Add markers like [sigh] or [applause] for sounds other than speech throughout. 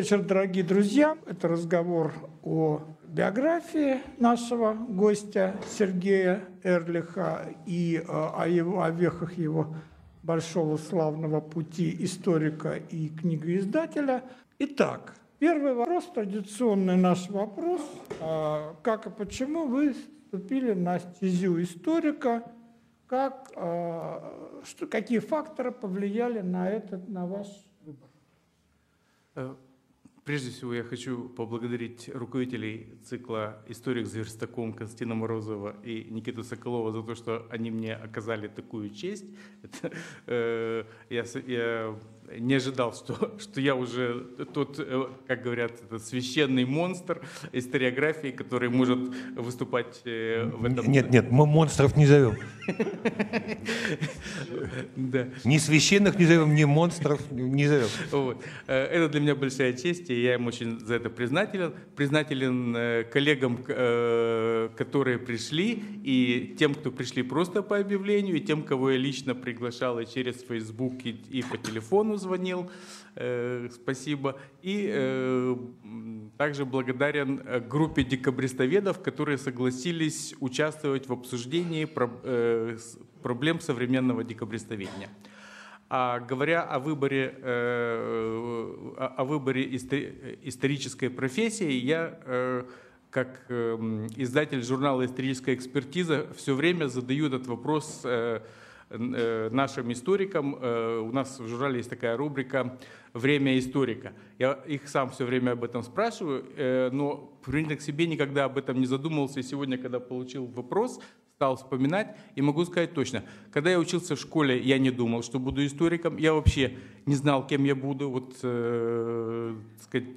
вечер, дорогие друзья. Это разговор о биографии нашего гостя Сергея Эрлиха и о, его, о вехах его большого славного пути историка и книгоиздателя. Итак, первый вопрос, традиционный наш вопрос. А, как и почему вы вступили на стезю историка? Как, а, что, какие факторы повлияли на, этот, на ваш выбор? Прежде всего, я хочу поблагодарить руководителей цикла «Историк с верстаком» Константина Морозова и Никиту Соколова за то, что они мне оказали такую честь. [laughs] Это, э, я, я не ожидал, что, что я уже тот, э, как говорят, этот священный монстр историографии, который может выступать э, в этом... Нет, нет, мы монстров не зовем. [laughs] Ни священных не зовем, ни монстров не зовем. Э, это для меня большая честь, и я им очень за это признателен. Признателен коллегам, которые пришли, и тем, кто пришли просто по объявлению, и тем, кого я лично приглашал и через Facebook, и по телефону звонил, э, спасибо. И э, также благодарен э, группе декабристоведов, которые согласились участвовать в обсуждении проблем современного декабристоведения. А говоря о выборе, о выборе исторической профессии, я как издатель журнала «Историческая экспертиза» все время задаю этот вопрос Э, нашим историкам. Э, у нас в журнале есть такая рубрика «Время историка». Я их сам все время об этом спрашиваю, э, но принято к себе никогда об этом не задумывался. И сегодня, когда получил вопрос, стал вспоминать и могу сказать точно. Когда я учился в школе, я не думал, что буду историком. Я вообще не знал, кем я буду. Вот, э, сказать,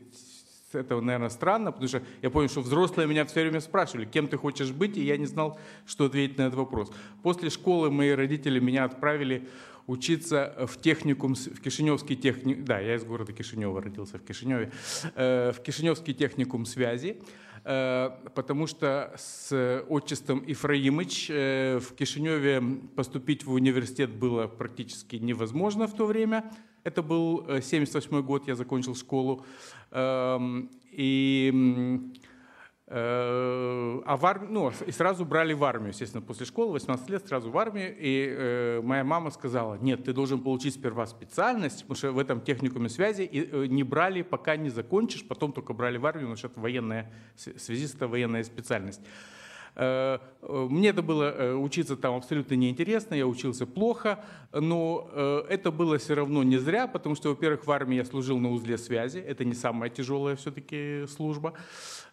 это, наверное, странно, потому что я понял, что взрослые меня все время спрашивали, кем ты хочешь быть, и я не знал, что ответить на этот вопрос. После школы мои родители меня отправили учиться в техникум, в Кишиневский техникум, да, я из города Кишинева родился, в Кишиневе, э, в Кишиневский техникум связи, э, потому что с отчеством Ифраимыч э, в Кишиневе поступить в университет было практически невозможно в то время, это был 78 год, я закончил школу. Эм, и, э, а в армию, ну, и сразу брали в армию, естественно, после школы, 18 лет, сразу в армию. И э, моя мама сказала, нет, ты должен получить сперва специальность, потому что в этом техникуме связи и, э, не брали, пока не закончишь, потом только брали в армию, потому что это военная, связист это военная специальность. Э, э, мне это было э, учиться там абсолютно неинтересно, я учился плохо, но это было все равно не зря, потому что, во-первых, в армии я служил на узле связи, это не самая тяжелая все-таки служба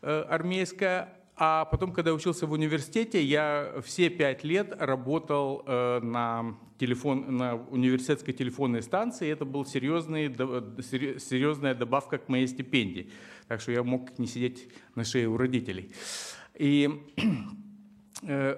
армейская, а потом, когда учился в университете, я все пять лет работал на, телефон, на университетской телефонной станции. И это была серьезная добавка к моей стипендии. Так что я мог не сидеть на шее у родителей. И [clears throat] э,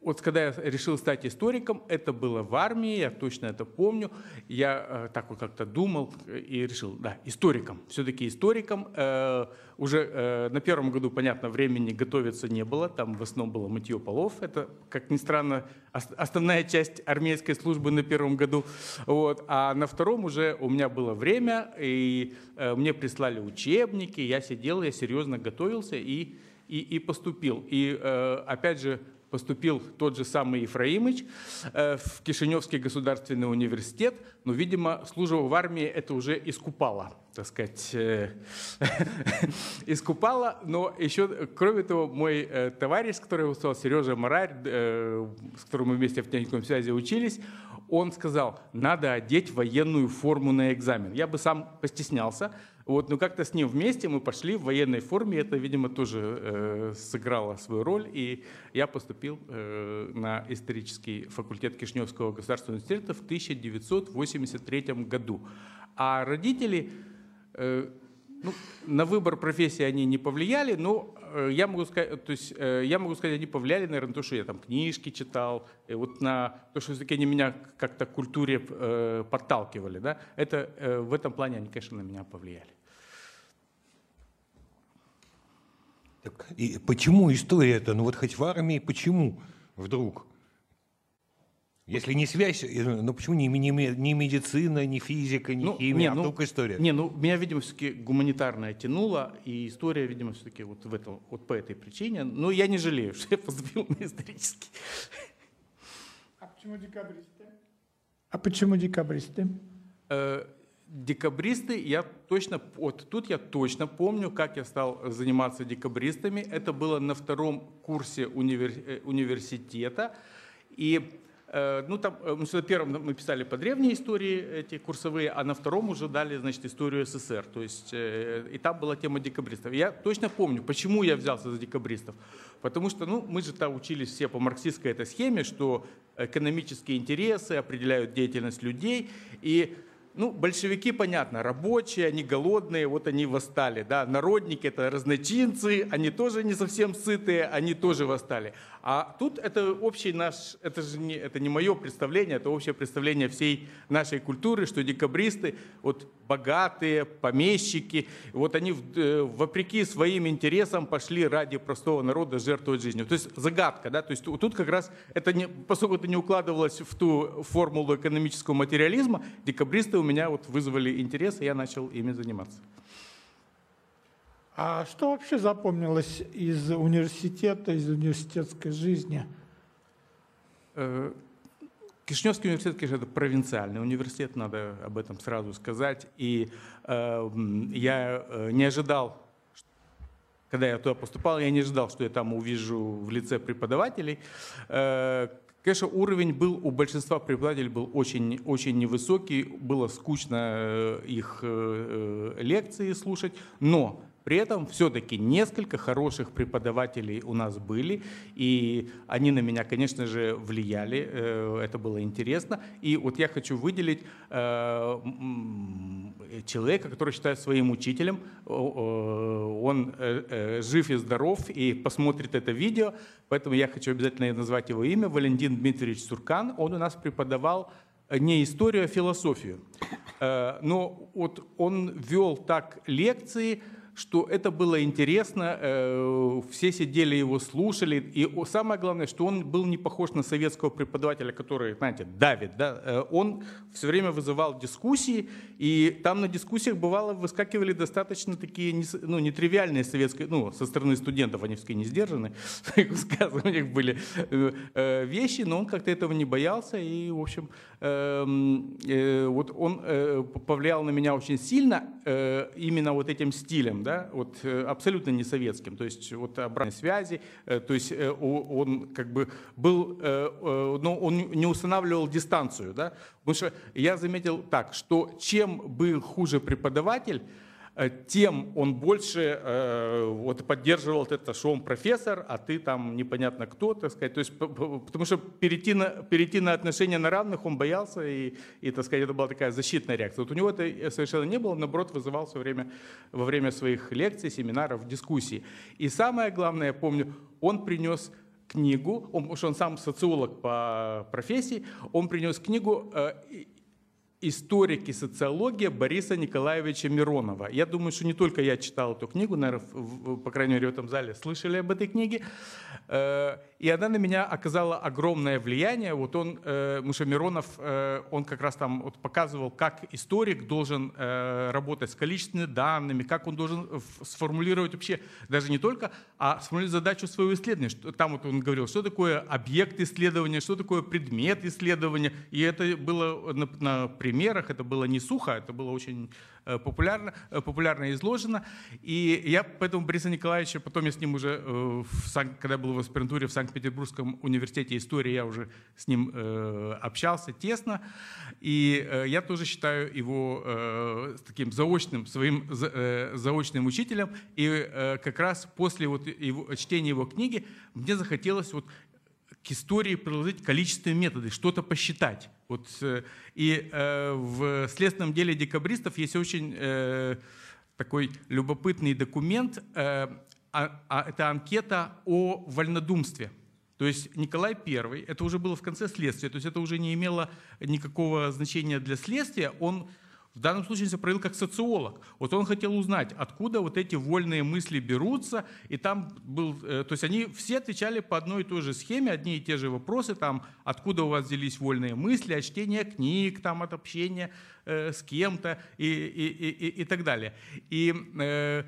вот когда я решил стать историком, это было в армии, я точно это помню. Я э, так вот как-то думал и решил, да, историком, все-таки историком. Э, уже на первом году, понятно, времени готовиться не было, там в основном было мытье полов. Это, как ни странно, основная часть армейской службы на первом году. Вот. А на втором уже у меня было время, и мне прислали учебники, я сидел, я серьезно готовился и и, и поступил. И э, опять же поступил тот же самый Ефраимыч э, в Кишиневский государственный университет, но, видимо, служба в армии это уже искупало, так сказать, э, [laughs] искупало. Но еще, кроме того, мой товарищ, который выступал, Сережа Марарь, с которым мы вместе в техникум связи учились, он сказал, надо одеть военную форму на экзамен. Я бы сам постеснялся, вот, но как-то с ним вместе мы пошли в военной форме, это, видимо, тоже э, сыграло свою роль, и я поступил э, на исторический факультет Кишневского государственного университета в 1983 году. А родители э, ну, на выбор профессии они не повлияли, но э, я могу сказать, то есть э, я могу сказать, они повлияли, наверное, на то, что я там книжки читал, и вот на то, что все-таки они меня как-то к культуре э, подталкивали, да, это в этом плане они, конечно, на меня повлияли. Так, и почему история это? Ну вот хоть в армии, почему вдруг? Если не связь, думаю, ну почему не, не, не медицина, не физика, не химия, а ну, только история? Не, ну меня, видимо, все-таки гуманитарная тянула, и история, видимо, все-таки вот в этом, вот по этой причине. Но я не жалею, [laughs] что я поступил на исторический. А почему декабристы? А почему декабристы? Декабристы, я точно, вот тут я точно помню, как я стал заниматься декабристами. Это было на втором курсе универ, э, университета. И э, ну, там, э, на первом мы писали по древней истории эти курсовые, а на втором уже дали, значит, историю СССР. То есть, и там была тема декабристов. Я точно помню, почему я взялся за декабристов. Потому что, ну, мы же там учились все по марксистской этой схеме, что экономические интересы определяют деятельность людей. И ну, большевики, понятно, рабочие, они голодные, вот они восстали. Да? Народники – это разночинцы, они тоже не совсем сытые, они тоже восстали. А тут это общий наш, это же не, это не мое представление, это общее представление всей нашей культуры, что декабристы, вот богатые, помещики, вот они э, вопреки своим интересам пошли ради простого народа жертвовать жизнью. То есть загадка, да, то есть тут как раз это не, поскольку это не укладывалось в ту формулу экономического материализма, декабристы у меня вот вызвали интерес, и я начал ими заниматься. А что вообще запомнилось из университета, из университетской жизни? Э, Кишиневский университет, конечно, это провинциальный университет, надо об этом сразу сказать. И э, я э, не ожидал, когда я туда поступал, я не ожидал, что я там увижу в лице преподавателей. Э, конечно, уровень был у большинства преподавателей был очень, очень невысокий, было скучно э, их лекции слушать, но при этом все-таки несколько хороших преподавателей у нас были, и они на меня, конечно же, влияли, э, это было интересно. И вот я хочу выделить э, человека, который считает своим учителем, он э, жив и здоров, и посмотрит это видео, поэтому я хочу обязательно назвать его имя, Валентин Дмитриевич Суркан, он у нас преподавал не историю, а философию. Но вот он вел так лекции, что это было интересно, э, все сидели его слушали, и самое главное, что он был не похож на советского преподавателя, который, знаете, давит, да, э, он все время вызывал дискуссии, и там на дискуссиях бывало выскакивали достаточно такие, ну, нетривиальные советские, ну, со стороны студентов, они все не сдержаны, [laughs] у них были э, вещи, но он как-то этого не боялся, и, в общем, эм, вот он повлиял на меня очень сильно именно вот этим стилем, да, вот э, абсолютно не советским, то есть вот обратной связи, э, то есть э, он как бы был, но он не устанавливал дистанцию, да, потому что я заметил так, что чем был хуже преподаватель, тем он больше э, вот, поддерживал это, что он профессор, а ты там непонятно кто, так сказать. То есть, потому что перейти на, перейти на отношения на равных он боялся, и, и, так сказать, это была такая защитная реакция. Вот у него это совершенно не было, наоборот, вызывал все время, во время своих лекций, семинаров, дискуссий. И самое главное, я помню, он принес книгу, он, потому что он сам социолог по профессии, он принес книгу э, историк и социология Бориса Николаевича Миронова. Я думаю, что не только я читал эту книгу, наверное, по крайней мере, в этом зале слышали об этой книге. Э, и она на меня оказала огромное влияние. Вот он, э, Муша Миронов, э, он как раз там вот показывал, как историк должен работать с количественными данными, как он должен сформулировать вообще даже не только, а сформулировать задачу своего исследования. Там вот он говорил, что такое объект исследования, что такое предмет исследования. И это было на, на примерах, это было не сухо, это было очень э, популярно, э, популярно изложено. И я поэтому Бориса Николаевича, потом я с ним уже, э, в когда был в аспирантуре в Санкт-Петербургском университете истории, я уже с ним общался тесно. И я тоже считаю его таким заочным, своим заочным учителем. И как раз после вот его, чтения его книги мне захотелось вот к истории приложить количественные методы, что-то посчитать. Вот, э, и э, в следственном деле декабристов есть очень э, такой любопытный документ, э, а, а, это анкета о вольнодумстве. То есть Николай I, это уже было в конце следствия, то есть это уже не имело никакого значения для следствия, он в данном случае себя проявил как социолог. Вот он хотел узнать, откуда вот эти вольные мысли берутся, и там был, э, то есть они все отвечали по одной и той же схеме, одни и те же вопросы, там, откуда у вас взялись вольные мысли, от чтения книг, там, от общения э, с кем-то и, и, и, и, так далее. И Э,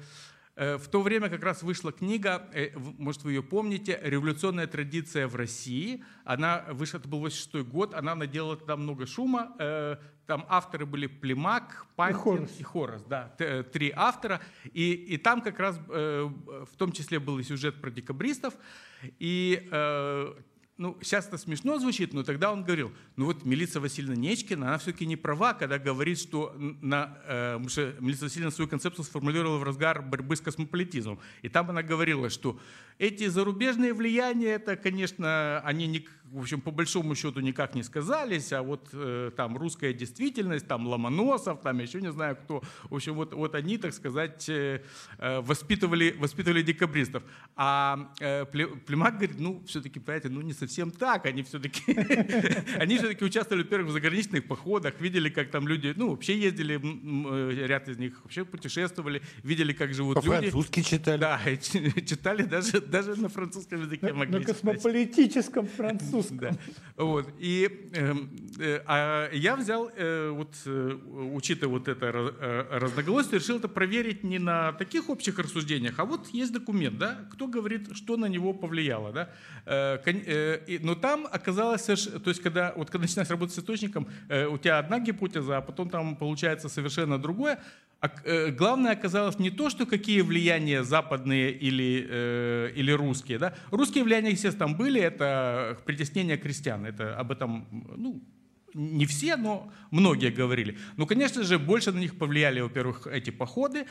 в то время как раз вышла книга, э, может вы ее помните, «Революционная традиция в России». Она вышла, это был 86 год, она наделала тогда много шума. Э, там авторы были Племак, Пантин и Хорос. да, три автора. И, и там как раз в том числе был и сюжет про декабристов. И ну, сейчас это смешно звучит, но тогда он говорил, ну вот Милица Васильевна Нечкина, она все-таки не права, когда говорит, что на, э, Милица Васильевна свою концепцию сформулировала в разгар борьбы с космополитизмом. И там она говорила, что эти зарубежные влияния, это, конечно, они не, в общем, по большому счету никак не сказались, а вот э, там русская действительность, там Ломоносов, там еще не знаю кто, в общем, вот, вот они, так сказать, э, э воспитывали, воспитывали декабристов. А э, Племак говорит, ну, все-таки, понимаете, ну не совсем так, они все-таки, [laughs] они все-таки участвовали, во-первых, в заграничных походах, видели, как там люди, ну, вообще ездили, э, ряд из них вообще путешествовали, видели, как живут люди. По-французски читали. Да, [laughs] читали даже, даже на французском языке могли На космополитическом французском русском. Да. Вот. И эм, э, а я взял, э, вот, э, учитывая вот это разноголосие, решил это проверить не на таких общих рассуждениях, а вот есть документ, да, кто говорит, что на него повлияло. Да? Но там оказалось, то есть когда, вот, когда начинаешь работать с источником, у тебя одна гипотеза, а потом там получается совершенно другое. Э, главное оказалось не то, что какие влияния западные или, э, или русские. Да? Русские влияния, естественно, там были, это притеснение крестьян, это об этом ну, не все, но многие говорили. Ну, конечно же, больше на них повлияли, во-первых, эти походы,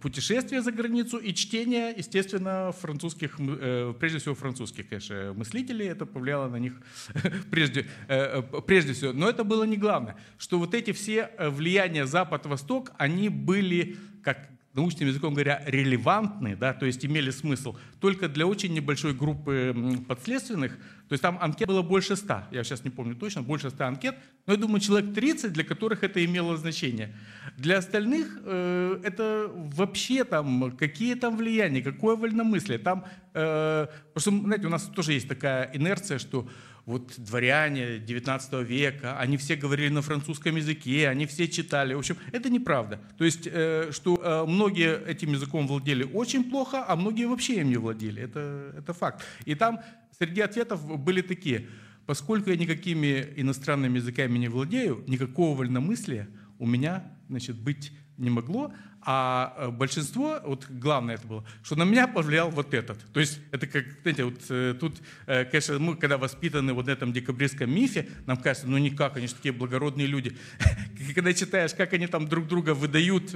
путешествия за границу и чтение, естественно, французских, э, прежде всего французских, конечно, мыслителей. Это повлияло на них [laughs] прежде, э, прежде всего. Но это было не главное, что вот эти все э, влияния Запад-Восток, они были как научным языком говоря, релевантны, да, то есть имели смысл только для очень небольшой группы подследственных. То есть там анкет было больше ста, я сейчас не помню точно, больше ста анкет, но я думаю, человек 30, для которых это имело значение. Для остальных э, это вообще там, какие там влияния, какое вольномыслие. Там, э, просто, знаете, у нас тоже есть такая инерция, что вот дворяне 19 века, они все говорили на французском языке, они все читали. В общем, это неправда. То есть, э, что э, многие этим языком владели очень плохо, а многие вообще им не владели. Это, это факт. И там среди ответов были такие. Поскольку я никакими иностранными языками не владею, никакого вольномыслия у меня значит, быть не могло, а э, большинство, вот главное это было, что на меня повлиял вот этот. То есть это как, знаете, вот э, тут, э, конечно, мы когда воспитаны вот в этом декабристском мифе, нам кажется, ну никак, они же такие благородные люди. [laughs] Когда читаешь, как они там друг друга выдают,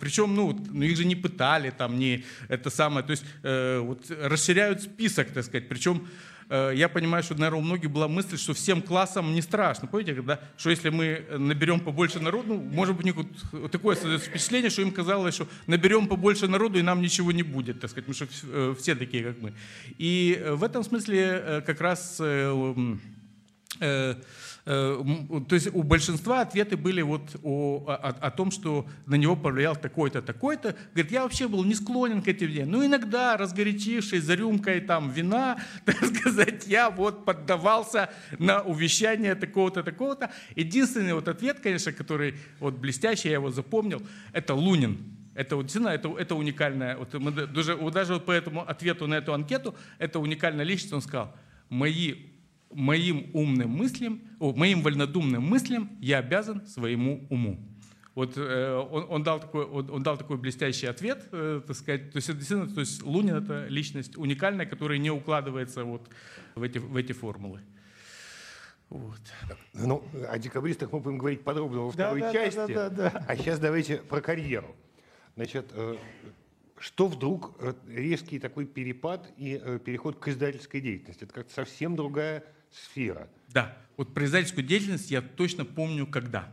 причем, ну, ну их же не пытали, там, не это самое, то есть вот расширяют список, так сказать, причем я понимаю, что, наверное, у многих была мысль, что всем классам не страшно. Помните, когда, что если мы наберем побольше народу, может быть, у такое впечатление, что им казалось, что наберем побольше народу, и нам ничего не будет, так сказать, потому что э, все такие, как мы. И э, в этом смысле как раз Э, то есть у большинства ответы были вот о, о, о том, что на него повлиял такой-то, такой-то. Говорит, я вообще был не склонен к этим идеям. Ну, иногда, разгорячившись за рюмкой там вина, [laughs] так сказать, я вот поддавался на увещание такого-то, такого-то. Единственный вот ответ, конечно, который вот блестящий, я его запомнил, это Лунин. Это вот действительно это, это уникальная, вот мы даже, даже вот по этому ответу на эту анкету, это уникальная личность, он сказал, мои моим умным мыслям, о, моим вольнодумным мыслям я обязан своему уму. Вот э, он, он, дал такой, он, он дал такой блестящий ответ, э, так сказать. То есть, действительно, то есть Лунин – это личность уникальная, которая не укладывается вот в эти, в эти формулы. Вот. Ну, о декабристах мы будем говорить подробно во второй да, части. Да, да, да, да. А сейчас давайте про карьеру. Значит, э, что вдруг резкий такой перепад и э, переход к издательской деятельности? Это как-то совсем другая сфера. Да, вот про издательскую деятельность я точно помню, когда.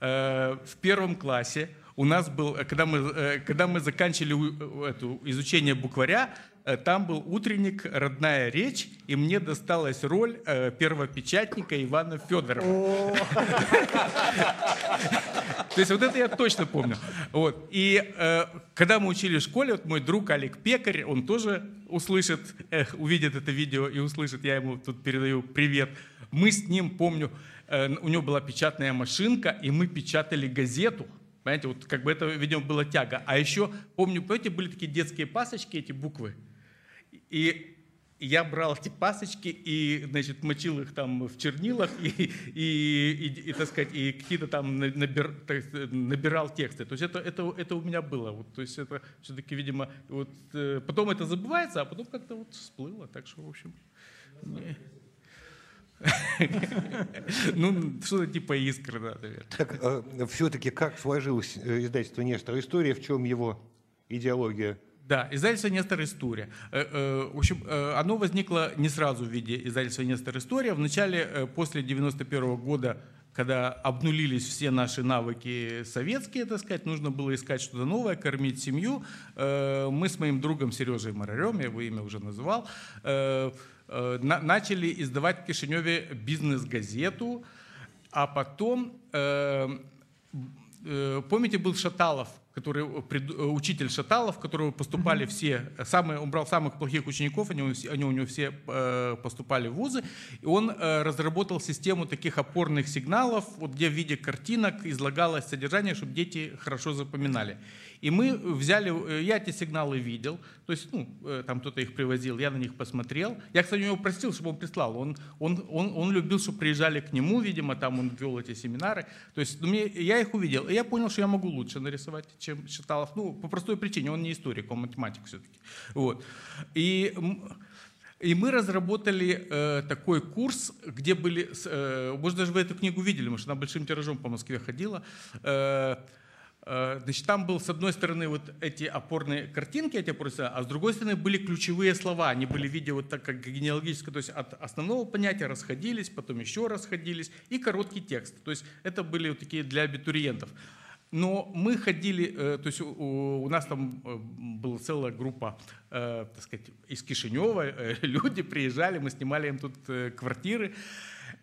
Э, в первом классе у нас был, э, когда мы, э, когда мы заканчивали эту, изучение букваря, там был утренник «Родная речь», и мне досталась роль первопечатника Ивана Федорова. То есть вот это я точно помню. Вот. И э, когда мы учили в школе, вот мой друг Олег Пекарь, он тоже услышит, э, увидит это видео и услышит, я ему тут передаю привет. Мы с ним, помню, э, у него была печатная машинка, и мы печатали газету. Понимаете, вот как бы это, видимо, была тяга. А еще, помню, помните, были такие детские пасочки, эти буквы. И я брал эти пасочки и, значит, мочил их там в чернилах и, и, и, и так сказать, и какие-то там набир, набирал тексты. То есть это, это, это у меня было. Вот, то есть это все-таки, видимо, вот, э, потом это забывается, а потом как-то вот всплыло. Так что, в общем... Ну, что-то типа искры, да, наверное. Так, э, все-таки как сложилось э, издательство «Нестор История», в чем его идеология? Да, издательство «Нестор История». Э, э, в общем, э, оно возникло не сразу в виде издательства «Нестор История». Вначале, после 91 года, когда обнулились все наши навыки советские, так сказать, нужно было искать что-то новое, кормить семью. Мы с моим другом Сережей Марарем, я его имя уже называл, начали издавать в Кишиневе бизнес-газету, а потом, помните, был Шаталов, который, э, э, учитель Шаталов, которого поступали все, самые, он брал самых плохих учеников, они, они у него все э, поступали в вузы, и он разработал систему таких опорных сигналов, вот где в виде картинок излагалось содержание, чтобы дети хорошо запоминали. И мы взяли, э, я эти сигналы видел, то есть, ну, э, там кто-то их привозил, я на них посмотрел. Я, кстати, у него просил, чтобы он прислал. Он, он, он, он любил, чтобы приезжали к нему, видимо, там он вел эти семинары. То есть, ну, мне, я их увидел, и я понял, что я могу лучше нарисовать, чем Шаталов. Ну, по простой причине, он не историк, он математик все-таки. Вот. И и мы разработали э, такой курс, где были, э, может даже вы эту книгу видели, потому что она большим тиражом по Москве ходила. Э, Э, значит, там был с одной стороны вот эти опорные картинки, эти опорные, а с другой стороны были ключевые слова. Они были в виде вот так как генеалогическое, то есть от основного понятия расходились, потом еще расходились, и короткий текст. То есть это были вот такие для абитуриентов. Но мы ходили, э, то есть у, нас там э, была целая группа, так сказать, из Кишинева, [laughs] люди приезжали, мы снимали им тут квартиры.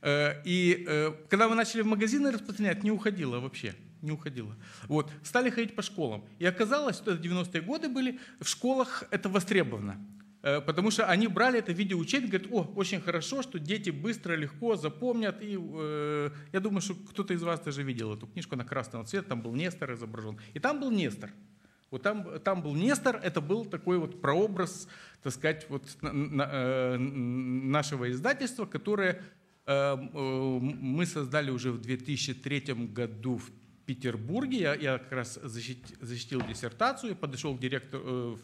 И когда мы начали в магазины распространять, не уходило вообще не уходила. Вот. Стали ходить по школам. И оказалось, что это 90-е годы были, в школах это востребовано. Э, потому что они брали это видеоучение, говорят, о, очень хорошо, что дети быстро, легко запомнят. И э, я думаю, что кто-то из вас даже видел эту книжку на красного цвета, там был Нестор изображен. И там был Нестор. Вот там, там был Нестор, это был такой вот прообраз, так сказать, вот на, на, э, нашего издательства, которое э, мы создали уже в 2003 году в Петербурге. Я, я как раз защитил, защитил диссертацию, подошел к директору, э,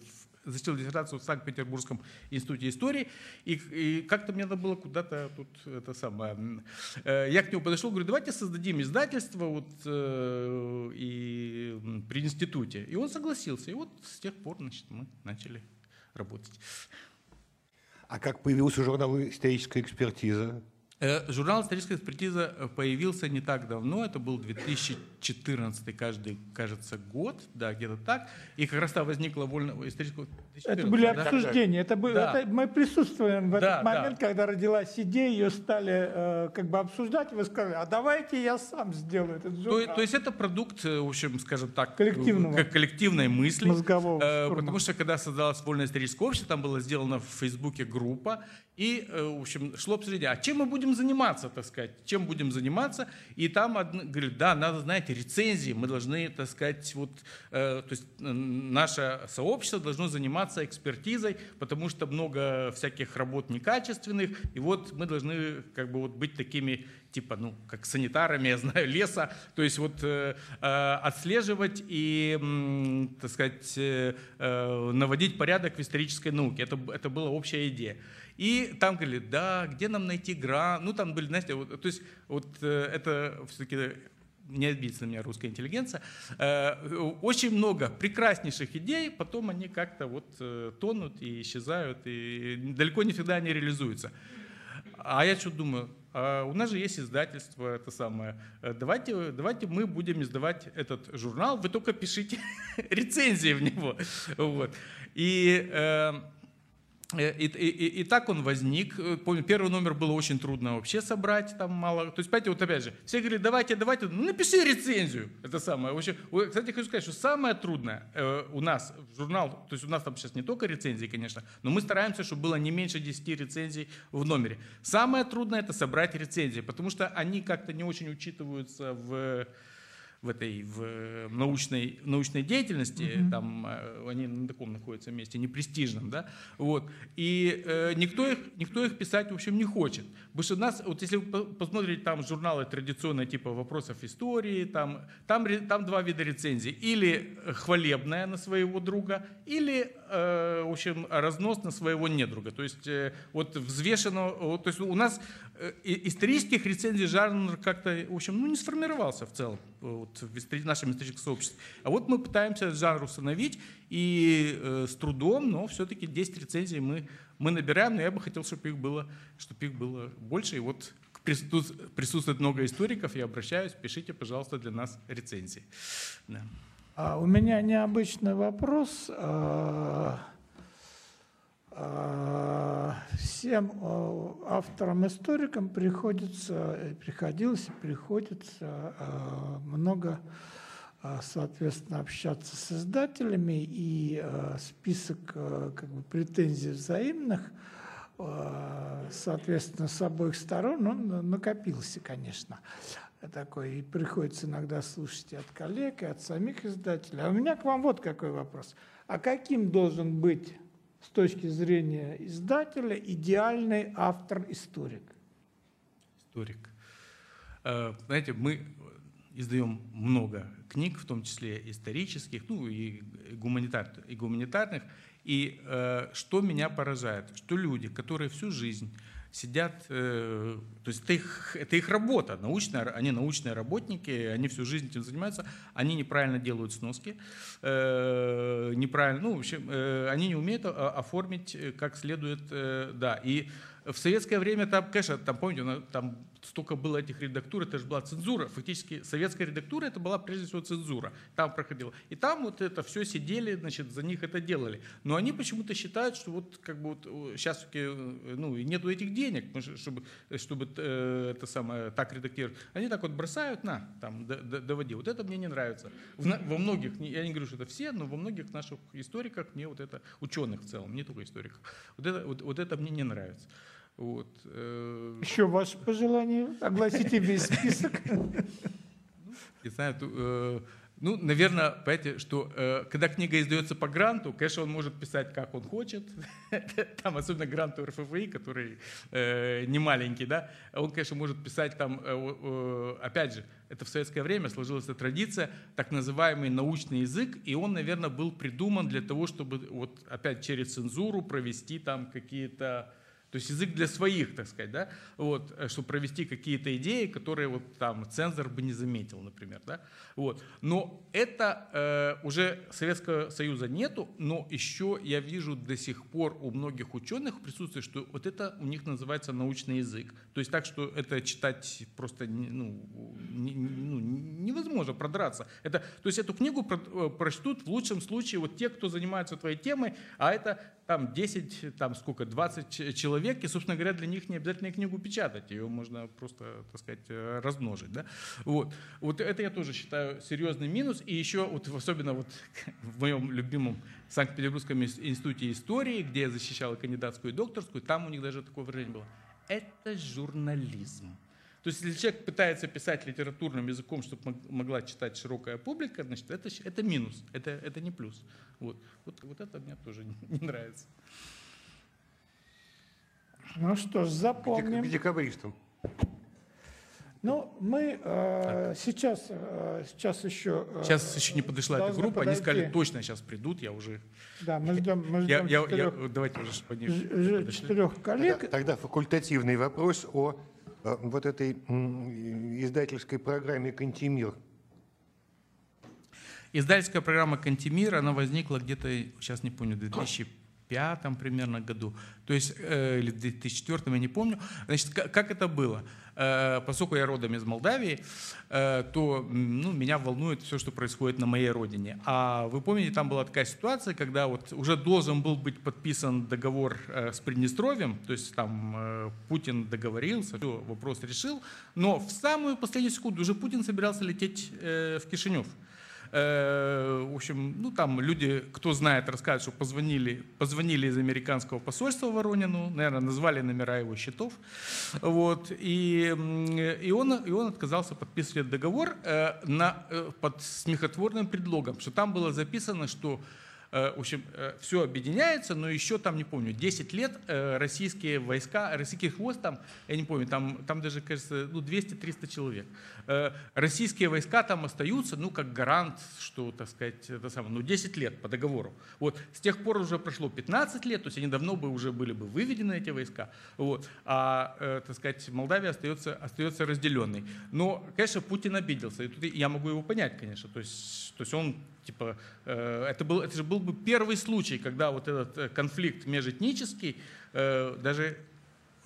защитил диссертацию в Санкт-Петербургском институте истории, и, и как-то мне надо было куда-то тут это самое. Э, я к нему подошел, говорю, давайте создадим издательство вот, э, и, при институте. И он согласился. И вот с тех пор значит, мы начали работать. А как появился журнал «Историческая экспертиза»? Э, журнал «Историческая экспертиза» появился не так давно, это был 2014, каждый, кажется, год, да, где-то так. И как раз там возникла вольно историческая... Это были да? обсуждения, это, было, да. это мы присутствуем в да, этот момент, да. когда родилась идея, ее стали э, как бы обсуждать, и вы сказали, а давайте я сам сделаю этот журнал. То, то есть это продукт, э, в общем, скажем так, Коллективного. коллективной мысли. Мозгового. Э, потому что когда создалось вольное историческое общество, там была сделана в Фейсбуке группа, и, э, в общем, шло обсуждение, а чем мы будем заниматься, так сказать, чем будем заниматься? И там говорит, да, надо, знаете, рецензии, мы должны, так сказать, вот, э, то есть э, наше сообщество должно заниматься экспертизой, потому что много всяких работ некачественных, и вот мы должны, как бы, вот быть такими, типа, ну, как санитарами, [laughs] я знаю, леса, то есть вот э, э, отслеживать и, э, так сказать, э, наводить порядок в исторической науке. Это, это была общая идея. И там говорили, да, где нам найти грант? Ну, там были, знаете, вот, то есть вот э, это все-таки не обидится меня русская интеллигенция, э, очень много прекраснейших идей, потом они как-то вот э, тонут и исчезают, и далеко не всегда они реализуются. А я что думаю, а у нас же есть издательство, это самое. Давайте, давайте мы будем издавать этот журнал, вы только пишите [laughs] рецензии в него. Вот. И Э, и, и, и так он возник. Э, помню, первый номер было очень трудно вообще собрать, там мало. То есть, понимаете, вот опять же, все говорили, давайте, давайте, ну напиши рецензию. Это самое. Вообще, кстати, хочу сказать, что самое трудное э, у нас в журнал, то есть у нас там сейчас не только рецензии, конечно, но мы стараемся, чтобы было не меньше 10 рецензий в номере. Самое трудное это собрать рецензии, потому что они как-то не очень учитываются в в этой в научной, научной деятельности, mm-hmm. там э, они на таком находятся месте, непрестижном, да, вот, и э, никто, их, никто их писать, в общем, не хочет. Потому что у нас, вот если вы посмотрите там журналы традиционные, типа вопросов истории, там, там, там два вида рецензий, или хвалебная на своего друга, или, э, в общем, разнос на своего недруга, то есть э, вот взвешено, то есть у нас э, исторических рецензий жанр как-то, в общем, ну, не сформировался в целом вот, в нашем историческом сообществе. А вот мы пытаемся жанр установить, и э, с трудом, но все-таки 10 рецензий мы, мы набираем, но я бы хотел, чтобы их было, чтобы их было больше. И вот присутствует много историков, я обращаюсь, пишите, пожалуйста, для нас рецензии. Да. А у меня необычный вопрос. А, а, всем а, авторам-историкам приходится, приходилось и приходится много, соответственно, общаться с издателями, и список как бы, претензий взаимных, соответственно, с обоих сторон, он накопился, конечно такой, и приходится иногда слушать и от коллег, и от самих издателей. А у меня к вам вот какой вопрос. А каким должен быть с точки зрения издателя идеальный автор-историк? Историк. Э, знаете, мы издаем много книг, в том числе исторических, ну и, гуманитар, и гуманитарных. И э, что меня поражает, что люди, которые всю жизнь сидят, э, то есть это их, это их работа, научная, они научные работники, они всю жизнь этим занимаются, они неправильно делают сноски, э, неправильно, ну, в общем, э, они не умеют оформить как следует, да, и в советское время там, конечно, там, помните, там столько было этих редактур, это же была цензура. Фактически советская редактура это была прежде всего цензура. Там проходила. И там вот это все сидели, значит, за них это делали. Но они почему-то считают, что вот как бы вот сейчас таки, э, ну, нету этих денег, чтобы, чтобы э, это самое так редактировать. Они так вот бросают на, там, доводи. Вот это мне не нравится. Во многих, я не говорю, что это все, но во многих наших историках мне вот это, ученых в целом, не только историков, вот это, вот, вот это мне не нравится. Вот. Э, Еще ваше пожелание? Огласите весь список. Не знаю, э, ну, наверное, понимаете, что э, когда книга издается по гранту, конечно, он может писать, как он хочет. [laughs] там, особенно грант РФФИ, который э, не маленький, да, он, конечно, может писать там, э, э, опять же, это в советское время сложилась традиция, так называемый научный язык, и он, наверное, был придуман для того, чтобы вот опять через цензуру провести там какие-то то есть язык для своих, так сказать, да, вот, э, чтобы провести какие-то идеи, которые вот там цензор бы не заметил, например, да, вот. Но это э, уже Советского Союза нету, но еще я вижу до сих пор у многих ученых присутствует, что вот это у них называется научный язык. То есть так, что это читать просто ну, не, ну, невозможно продраться. Это, то есть эту книгу э, прочтут в лучшем случае вот те, кто занимается твоей темой, а это там 10, там сколько, 20 человек, и, собственно говоря, для них не обязательно книгу печатать, ее можно просто, так сказать, э, размножить. Да? Вот. вот это я тоже считаю серьезный минус, и еще вот особенно вот [laughs] в моем любимом Санкт-Петербургском институте истории, где я защищал кандидатскую и докторскую, там у них даже такое выражение было. Это журнализм. То есть, если человек пытается писать литературным языком, чтобы могла читать широкая публика, значит, это, это минус, это, это не плюс. Вот. Вот, вот это мне тоже [laughs] не нравится. Ну что ж, запомним. К декабристам. Ну, мы э, сейчас, э, сейчас еще... Э, сейчас еще не подошла эта группа, подойти. они сказали, точно сейчас придут, я уже... Да, мы ждем, мы ждем я, четырех, я, давайте уже, они четырех коллег. Тогда, тогда факультативный вопрос о а, вот этой издательской программе «Кантемир». Издательская программа «Кантемир», она возникла где-то, сейчас не помню, 2000 2005 [clears throat] примерно году, то есть, э, или в 2004, я не помню. Значит, как это было? Э, поскольку я родом из Молдавии, э, то ну, меня волнует все, что происходит на моей родине. А вы помните, там была такая ситуация, когда вот уже должен был быть подписан договор с Приднестровьем, то есть там Путин договорился, все, вопрос решил, но в самую последнюю секунду уже Путин собирался лететь в Кишинев. Э, в общем, ну там люди, кто знает, рассказывают, что позвонили, позвонили из американского посольства Воронину, наверное, назвали номера его счетов, вот, и, и, он, и он отказался подписывать договор э, на, э, под смехотворным предлогом, что там было записано, что в общем, э, все объединяется, но еще там, не помню, 10 лет э, российские войска, российских войск там, я не помню, там, там даже, кажется, ну, 200-300 человек. Российские войска там остаются, ну, как гарант, что, так сказать, это самое, ну, 10 лет по договору. Вот, с тех пор уже прошло 15 лет, то есть они давно бы уже были бы выведены, эти войска, вот, а, так сказать, Молдавия остается, остается разделенной. Но, конечно, Путин обиделся, и тут я могу его понять, конечно, то есть, то есть он Типа, э, это, был, это же был бы первый случай, когда вот этот э, конфликт межэтнический, э, даже,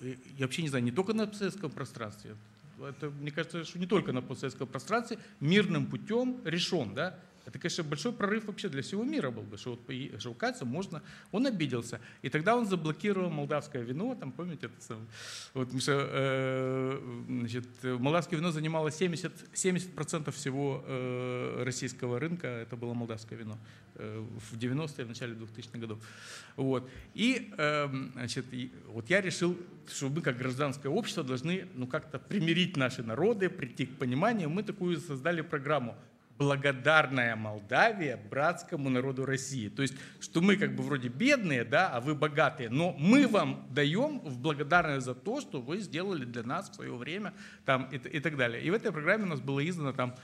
я вообще не знаю, не только на постсоветском пространстве, это, мне кажется, что не только на постсоветском пространстве, мирным путем решен, да, это, конечно, большой прорыв вообще для всего мира был бы, что вот что, оказывается, можно... Он обиделся. И тогда он заблокировал молдавское вино, там, помните, это самое? Вот, что, э, значит, молдавское вино занимало 70, 70% всего э, российского рынка, это было молдавское вино э, в 90-е, в начале 2000-х годов. Вот. И, э, значит, и, вот я решил, что мы, как гражданское общество, должны, ну, как-то примирить наши народы, прийти к пониманию. Мы такую создали программу благодарная Молдавия братскому народу России. То есть, что мы как бы вроде бедные, да, а вы богатые, но мы вам даем в благодарность за то, что вы сделали для нас в свое время там, и, и так далее. И в этой программе у нас было издано там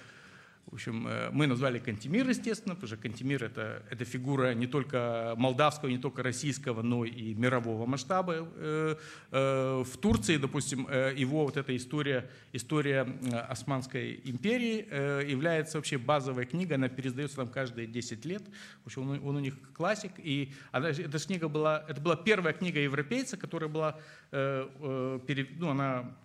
в общем, э, мы назвали Кантемир, естественно, потому что Кантемир это, это фигура не только молдавского, не только российского, но и мирового масштаба. Э, э, в Турции, допустим, его вот эта история, история Османской империи является вообще базовой книгой, она пересдается там каждые 10 лет. В общем, он, он у них классик. И она, эта книга была, это была первая книга европейца, которая была, ну, она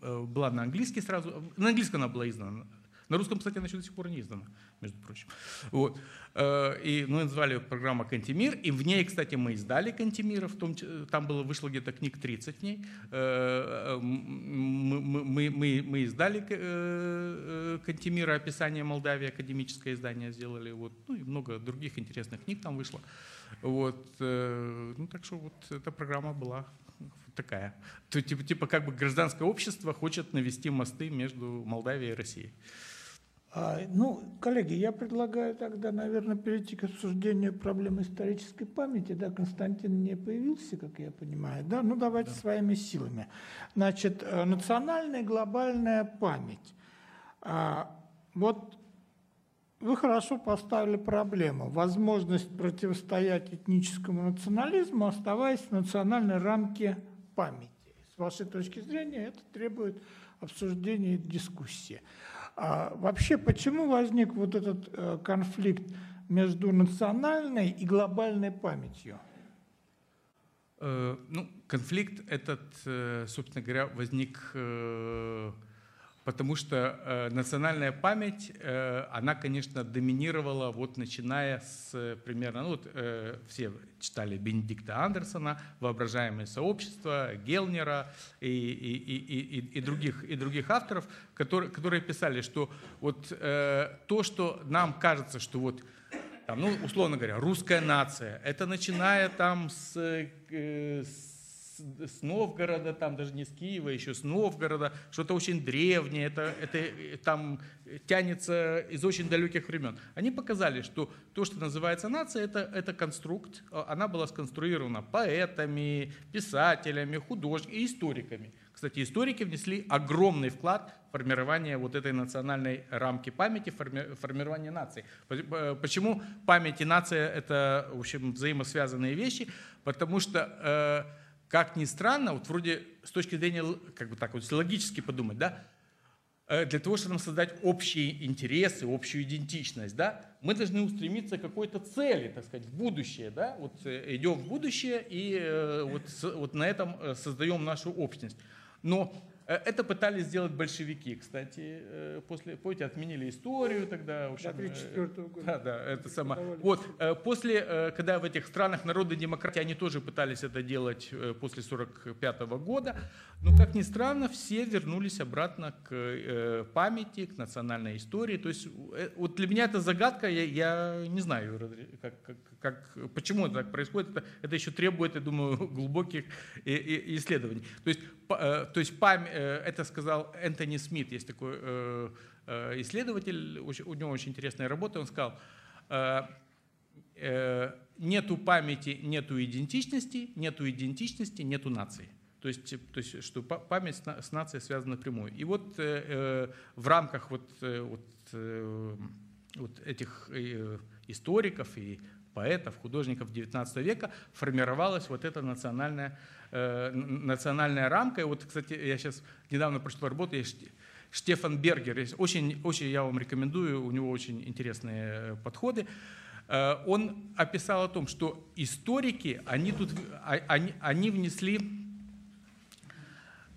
была на английский сразу, на английском она была издана, на русском, кстати, она еще до сих пор не издана, между прочим. Вот. Э, и мы назвали программу «Кантемир», и в ней, кстати, мы издали «Кантемира», в том, там было, вышло где-то книг 30 в ней. Э, мы, мы, мы, мы издали э, «Кантемира», описание Молдавии, академическое издание сделали, вот. ну и много других интересных книг там вышло. Вот. Ну, так что вот эта программа была такая. То, типа, типа как бы гражданское общество хочет навести мосты между Молдавией и Россией. А, ну, коллеги, я предлагаю тогда, наверное, перейти к обсуждению проблемы исторической памяти. Да, Константин не появился, как я понимаю. Да, ну давайте да. своими силами. Значит, э, национальная глобальная память. А, вот вы хорошо поставили проблему. Возможность противостоять этническому национализму, оставаясь в национальной рамке памяти. С вашей точки зрения это требует обсуждения и дискуссии. А вообще, почему возник вот этот э, конфликт между национальной и глобальной памятью? Э, ну, конфликт этот, э, собственно говоря, возник потому что э, национальная память, э, она, конечно, доминировала, вот начиная с примерно, ну вот э, все читали Бенедикта Андерсона, «Воображаемое сообщество», Гелнера и, и, и, и, и, других, и других авторов, которые, которые писали, что вот то, что нам кажется, что вот там, ну, условно говоря, русская нация, это начиная там с, с с Новгорода, там даже не с Киева, еще с Новгорода, что-то очень древнее, это, это э, там тянется из очень далеких времен. Они показали, что то, что называется нация, это, это конструкт, а, она была сконструирована поэтами, писателями, художниками и историками. Кстати, историки внесли огромный вклад в формирование вот этой национальной рамки памяти, формирование нации. Почему память и нация – это, в общем, взаимосвязанные вещи? Потому что э, как ни странно, вот вроде с точки зрения, как бы так вот логически подумать, да, э, для того, чтобы нам создать общие интересы, общую идентичность, да, мы должны устремиться к какой-то цели, так сказать, в будущее, да, вот э, идем в будущее и вот, вот на этом создаем нашу общность. Но Э, это пытались сделать большевики, кстати, э, после, помните, отменили историю тогда. В общем, 34 -го года. Да, да, это самое. Вот, э, после, когда в этих странах народной демократии, они тоже пытались это делать после 45 -го года, но, как ни странно, все вернулись обратно к памяти, к национальной истории. То есть, вот для меня это загадка, я, я не знаю, как, как, как, почему это так происходит. Это, это еще требует, я думаю, [laughs] глубоких исследований. То есть, то есть память Э, это сказал Энтони Смит, есть такой э, э, исследователь, у него очень интересная работа, он сказал, нету памяти, нету идентичности, нету идентичности, нету нации. То есть, то есть что память с нацией связана напрямую. И вот в рамках вот, вот, вот этих историков и поэтов, художников XIX века формировалась вот эта национальная э, национальная рамка. И вот, кстати, я сейчас недавно прочитал работу, есть Штефан Бергер, очень, очень я вам рекомендую, у него очень интересные э, подходы. Э, он описал о том, что историки, они тут, а, они, они внесли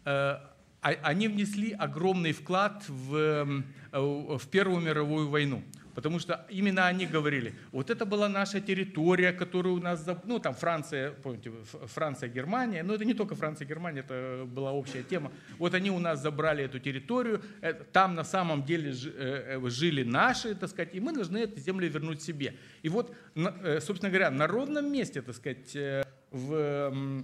э, а, они внесли огромный вклад в, в Первую мировую войну. Потому что именно они говорили, вот это была наша территория, которую у нас, ну там Франция, помните, Франция, Германия, но это не только Франция, Германия, это была общая тема. Вот они у нас забрали эту территорию, э, там на самом деле э, э, жили наши, так сказать, и мы должны эту землю вернуть себе. И вот, собственно говоря, на ровном месте, так сказать, в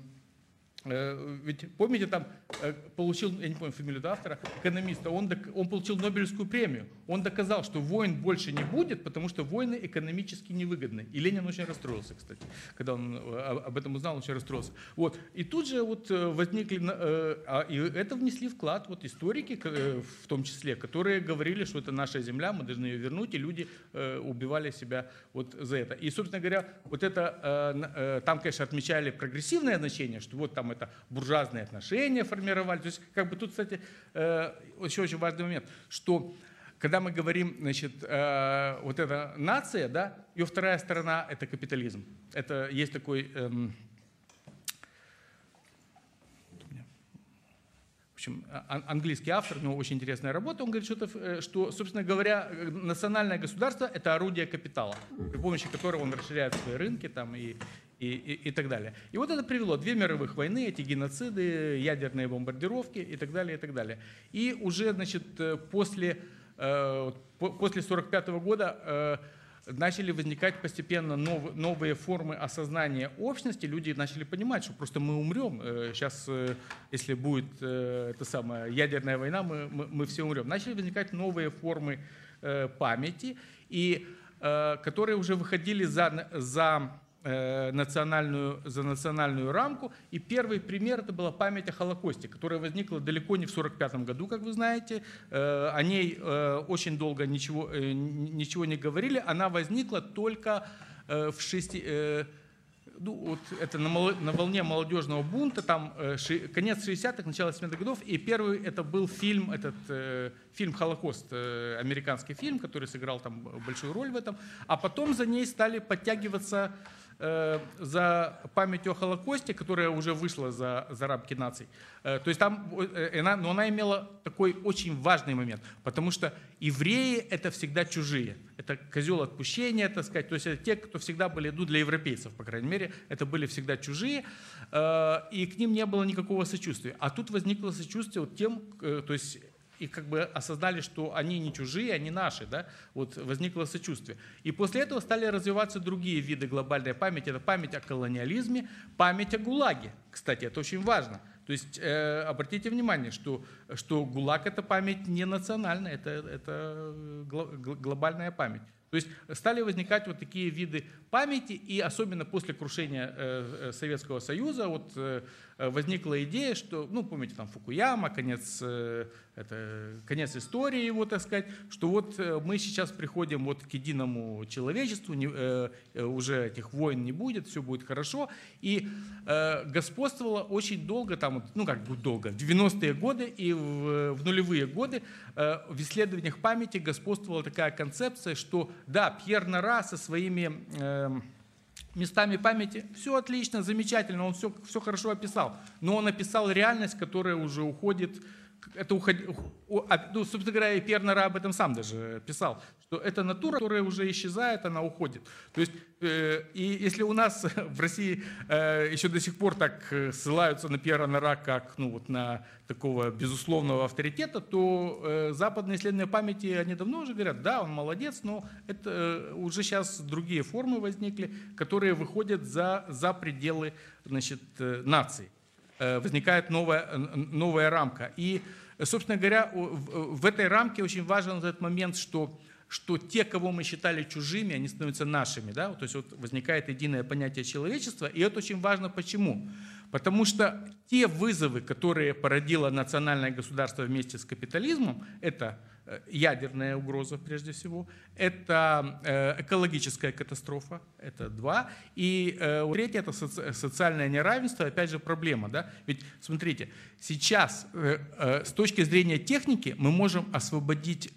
ведь помните, там э, получил, я не помню фамилию автора, экономиста, он, он получил Нобелевскую премию. Он доказал, что войн больше не будет, потому что войны экономически невыгодны. И Ленин очень расстроился, кстати, когда он э, об этом узнал, он очень расстроился. Вот. И тут же вот возникли, а, и это внесли вклад вот историки, в том числе, которые говорили, что это наша земля, мы должны ее вернуть, и люди убивали себя вот за это. И, собственно говоря, вот это, там, конечно, отмечали прогрессивное значение, что вот там это буржуазные отношения формировали. То есть, как бы тут, кстати, э, еще очень важный момент, что когда мы говорим, значит, э, вот эта нация, да, ее вторая сторона – это капитализм. Это есть такой эм, в общем, а, английский автор, у него очень интересная работа, он говорит, что, э, что, собственно говоря, национальное государство – это орудие капитала, при помощи которого он расширяет свои рынки там, и, и, и, и так далее. И вот это привело две мировых войны, эти геноциды, ядерные бомбардировки и так далее, и так далее. И уже, значит, э, после, э, после 45 года начали возникать постепенно нов, новые формы осознания общности, люди начали понимать, что просто мы умрем. Сейчас, если будет эта самая ядерная война, мы, мы, мы все умрем. Начали возникать новые формы памяти, и, которые уже выходили за, за Э, национальную, за национальную рамку. И первый пример это была память о Холокосте, которая возникла далеко не в 1945 году, как вы знаете. Э, о ней э, очень долго ничего, ничего не говорили. Она возникла только в шести ну, вот это на, на волне молодежного бунта, там э, ши, конец 60-х, начало 70-х годов, и первый это был фильм, этот э, фильм «Холокост», э, американский фильм, который сыграл там большую роль в этом, а потом за ней стали подтягиваться Э, за памятью о Холокосте, которая уже вышла за, за рамки наций. Э, то есть там, э, она, но она имела такой очень важный момент, потому что евреи это всегда чужие. Это козел отпущения, так сказать. То есть это те, кто всегда были, ну для европейцев, по крайней мере, это были всегда чужие, и к ним не было никакого сочувствия. А тут возникло сочувствие вот тем, то есть и как бы осознали, что они не чужие, они наши, да, вот возникло сочувствие. И после этого стали развиваться другие виды глобальной памяти. Это память о колониализме, память о ГУЛАГе. Кстати, это очень важно. То есть э, обратите внимание, что, что ГУЛАГ это память не национальная, это, это глобальная память. То есть стали возникать вот такие виды памяти, и особенно после крушения э, э, Советского Союза вот э, возникла идея, что, ну, помните, там Фукуяма, конец, это, конец истории его, так сказать, что вот мы сейчас приходим вот к единому человечеству, не, уже этих войн не будет, все будет хорошо, и господствовало очень долго, там, ну, как бы долго, в 90-е годы и в, в нулевые годы в исследованиях памяти господствовала такая концепция, что, да, Пьер Нара со своими Эм, местами памяти, все отлично, замечательно, он все, все хорошо описал. Но он описал реальность, которая уже уходит это уход... А, ну, собственно говоря, и Пернера об этом сам даже писал, что это натура, которая уже исчезает, она уходит. То есть, э, и если у нас [laughs] в России э, еще до сих пор так э, ссылаются на Пьера Нора как ну, вот на такого безусловного авторитета, то западные исследования памяти, они давно уже говорят, да, он молодец, но это уже сейчас другие формы возникли, которые выходят за, за пределы значит, э, нации. Э, возникает новая, новая рамка. И, собственно говоря, в этой рамке очень важен этот момент, что что те, кого мы считали чужими, они становятся нашими. Да? То есть вот возникает единое понятие человечества, и это очень важно почему. Потому что те вызовы, которые породило национальное государство вместе с капитализмом, это ядерная угроза прежде всего, это э, экологическая катастрофа, это два, и э, третье это социальное неравенство, опять же проблема, да, ведь смотрите, сейчас с точки зрения техники мы можем освободить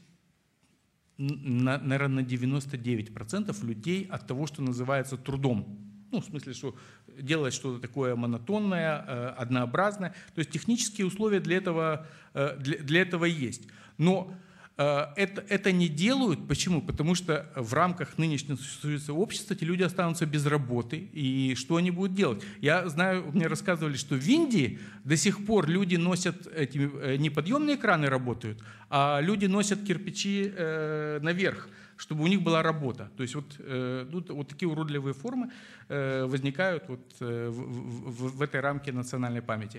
на, наверное, на 99% людей от того, что называется трудом. Ну, в смысле, что делать что-то такое монотонное, однообразное. То есть технические условия для этого, для, для этого есть. Но Э, это, это не делают. Почему? Потому что в рамках нынешнего существующего общества эти люди останутся без работы. И что они будут делать? Я знаю, мне рассказывали, что в Индии до сих пор люди носят, эти, э, не подъемные краны работают, а люди носят кирпичи э, наверх чтобы у них была работа. То есть вот, э, ну, вот такие уродливые формы э, возникают вот, э, в, в, в этой рамке национальной памяти.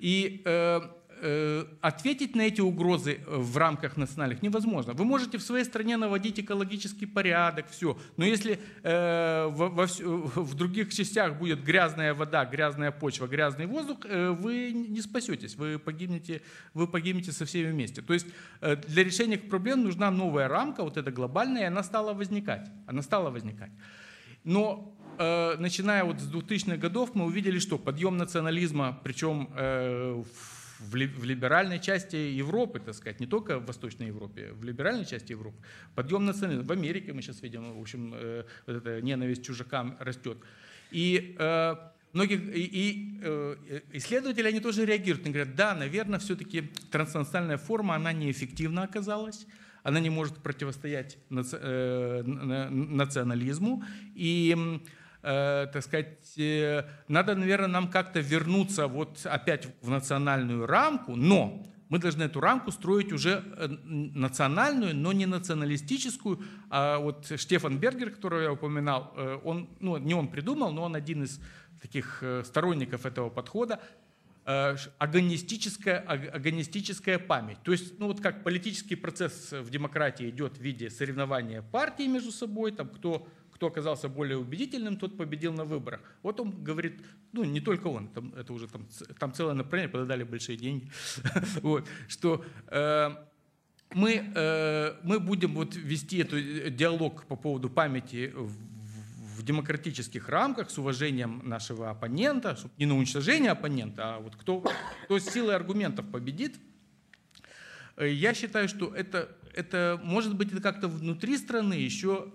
И э, Э, ответить на эти угрозы э, в рамках национальных невозможно. Вы можете в своей стране наводить экологический порядок, все. Но если э, во, во, в других частях будет грязная вода, грязная почва, грязный воздух, э, вы не спасетесь, вы погибнете, вы погибнете со всеми вместе. То есть э, для решения проблем нужна новая рамка, вот эта глобальная, и она стала возникать. Она стала возникать. Но э, начиная вот с 2000-х годов мы увидели, что подъем национализма, причем э, в либеральной части Европы, так сказать, не только в Восточной Европе, в либеральной части Европы, подъем национализма. В Америке мы сейчас видим, в общем, э, вот эта ненависть чужакам растет. И э, многие и, и, э, исследователи, они тоже реагируют. Они говорят, да, наверное, все-таки транснациональная форма, она неэффективна оказалась, она не может противостоять наци, э, национализму. И так сказать, э, надо, наверное, нам как-то вернуться вот опять в национальную рамку, но мы должны эту рамку строить уже э, национальную, но не националистическую. А вот Штефан Бергер, которого я упоминал, э, он, ну, не он придумал, но он один из таких э, сторонников этого подхода, агонистическая, агонистическая память. То есть, ну вот как политический процесс в демократии идет в виде соревнования партий между собой, там кто кто оказался более убедительным, тот победил на выборах. Вот он говорит, ну не только он, там, это уже там, там целое направление, подали большие деньги, [laughs] вот, что э, мы, э, мы будем вот вести этот э, диалог по поводу памяти в, демократических рамках с уважением нашего оппонента, не на уничтожение оппонента, а вот кто, кто с силой аргументов победит. Я считаю, что это, это может быть это как-то внутри страны еще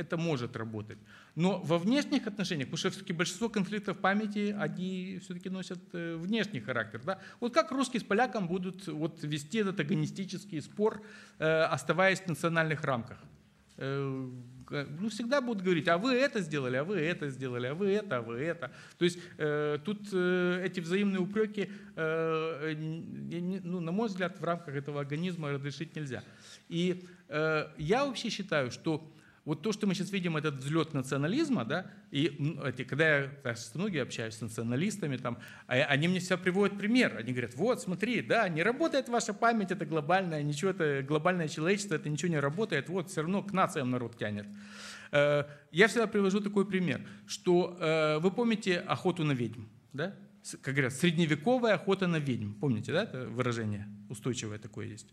это может работать. Но во внешних отношениях, потому что все-таки большинство конфликтов памяти, они все-таки носят э, внешний характер. Да? Вот как русские с поляком будут вот, вести этот агонистический спор, э, оставаясь в национальных рамках? Э, ну, всегда будут говорить, а вы это сделали, а вы это сделали, а вы это, а вы это. То есть тут эти взаимные упреки, ну, на мой взгляд, в рамках этого организма разрешить нельзя. И я вообще считаю, что вот то, что мы сейчас видим, этот взлет национализма, да, и эти, когда я с многими общаюсь с националистами, там, а они мне всегда приводят пример. Они говорят, вот, смотри, да, не работает ваша память, это глобальное, ничего, это глобальное человечество, это ничего не работает, вот, все равно к нациям народ тянет. Э, я всегда привожу такой пример, что э, вы помните охоту на ведьм, да? Как говорят, средневековая охота на ведьм. Помните, да, это выражение устойчивое такое есть.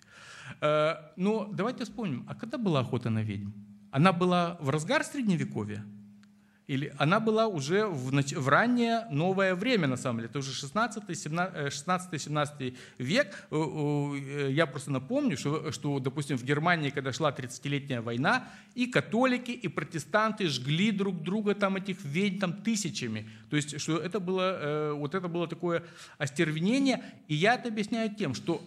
Э, но давайте вспомним, а когда была охота на ведьм? Она была в разгар Средневековья? Или она была уже в, в раннее новое время, на самом деле. Это уже 16-17 век. Э, э, я просто напомню, что, что, допустим, в Германии, когда шла 30-летняя война, и католики, и протестанты жгли друг друга, там этих ведь там тысячами. То есть, что это было, э, вот это было такое остервенение. И я это объясняю тем, что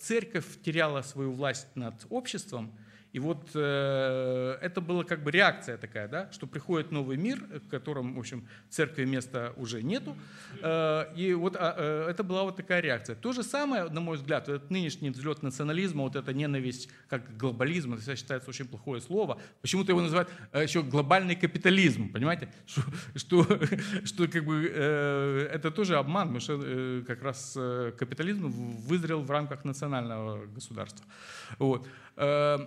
церковь теряла свою власть над обществом – и вот э, это была как бы реакция такая, да, что приходит новый мир, в котором, в общем, церкви места уже нету. Э, и вот а, э, это была вот такая реакция. То же самое, на мой взгляд, этот нынешний взлет национализма, вот эта ненависть, как глобализм, это считается очень плохое слово. Почему-то его называют э, еще глобальный капитализм, понимаете? [laughs] Что, что, что как бы э, это тоже обман, потому что э, как раз э, капитализм вызрел в рамках национального государства. Вот. Э,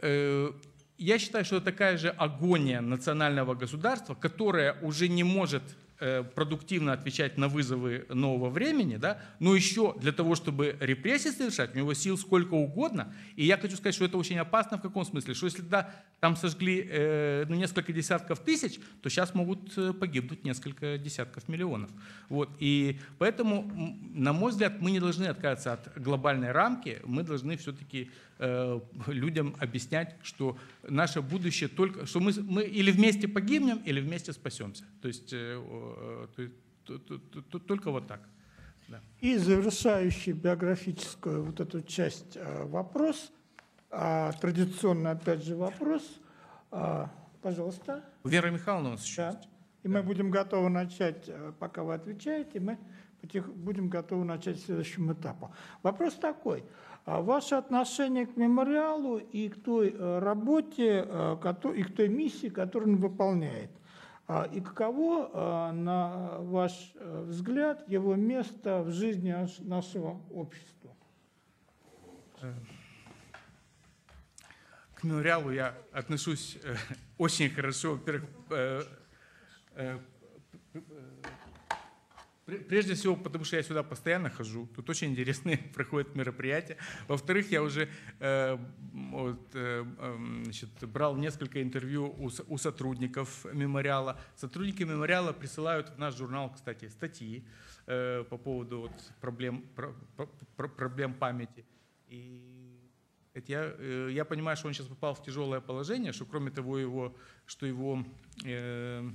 я считаю, что это такая же агония национального государства, которое уже не может Э, продуктивно отвечать на вызовы нового времени, да, но еще для того, чтобы репрессии совершать, у него сил сколько угодно. И я хочу сказать, что это очень опасно в каком смысле, что если да, там сожгли э, ну, несколько десятков тысяч, то сейчас могут э, погибнуть несколько десятков миллионов. Вот. И поэтому, на мой взгляд, мы не должны отказаться от глобальной рамки, мы должны все-таки э, людям объяснять, что наше будущее только, что мы, мы или вместе погибнем, или вместе спасемся. То есть э, Э, только вот так. Да. И завершающий биографическую вот эту часть э, вопрос, а, традиционный опять же вопрос, а, пожалуйста. Вера Михайловна у нас еще да. есть. И мы будем готовы начать, э, пока вы отвечаете, мы будем готовы начать следующему этапу. Вопрос такой. А ваше отношение к мемориалу и к той работе, и к той миссии, которую он выполняет – и каково, а, на ваш э, взгляд, его место в жизни нашего общества? К мемориалу я отношусь э, очень хорошо. Во-первых, э, Прежде всего, потому что я сюда постоянно хожу, тут очень интересные [laughs] проходят мероприятия. Во-вторых, я уже э, вот, э, эм, значит, брал несколько интервью у, у сотрудников мемориала. Сотрудники мемориала присылают в наш журнал, кстати, статьи э, по поводу вот, проблем, про, про, проблем памяти. И я, э, я понимаю, что он сейчас попал в тяжелое положение, что кроме того, его, что его э,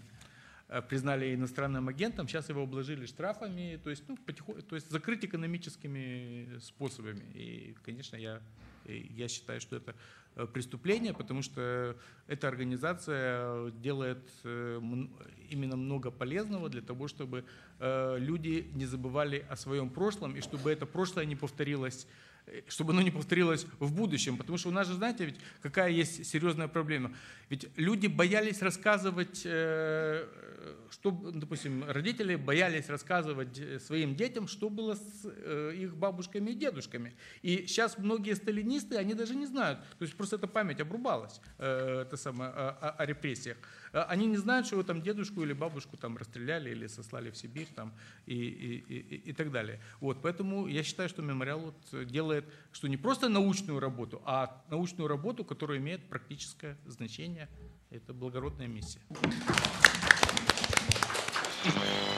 признали иностранным агентом, сейчас его обложили штрафами, то есть, ну, потихоньку, то есть закрыть экономическими способами. И, конечно, я, я считаю, что это э, преступление, потому что эта организация делает э, именно много полезного для того, чтобы люди не забывали о своем прошлом и чтобы это прошлое не повторилось чтобы оно не повторилось в будущем. Потому что у нас же, знаете, ведь какая есть серьезная проблема. Ведь люди боялись рассказывать что, допустим, родители боялись рассказывать э, своим детям, что было с э, их бабушками и дедушками. И сейчас многие сталинисты, они даже не знают, то есть просто эта память обрубалась, э, это самое, о, о репрессиях. Они не знают, что там дедушку или бабушку там расстреляли или сослали в Сибирь там, и, и, и, и так далее. Вот, поэтому я считаю, что мемориал вот делает, что не просто научную работу, а научную работу, которая имеет практическое значение. Это благородная миссия. Thank you.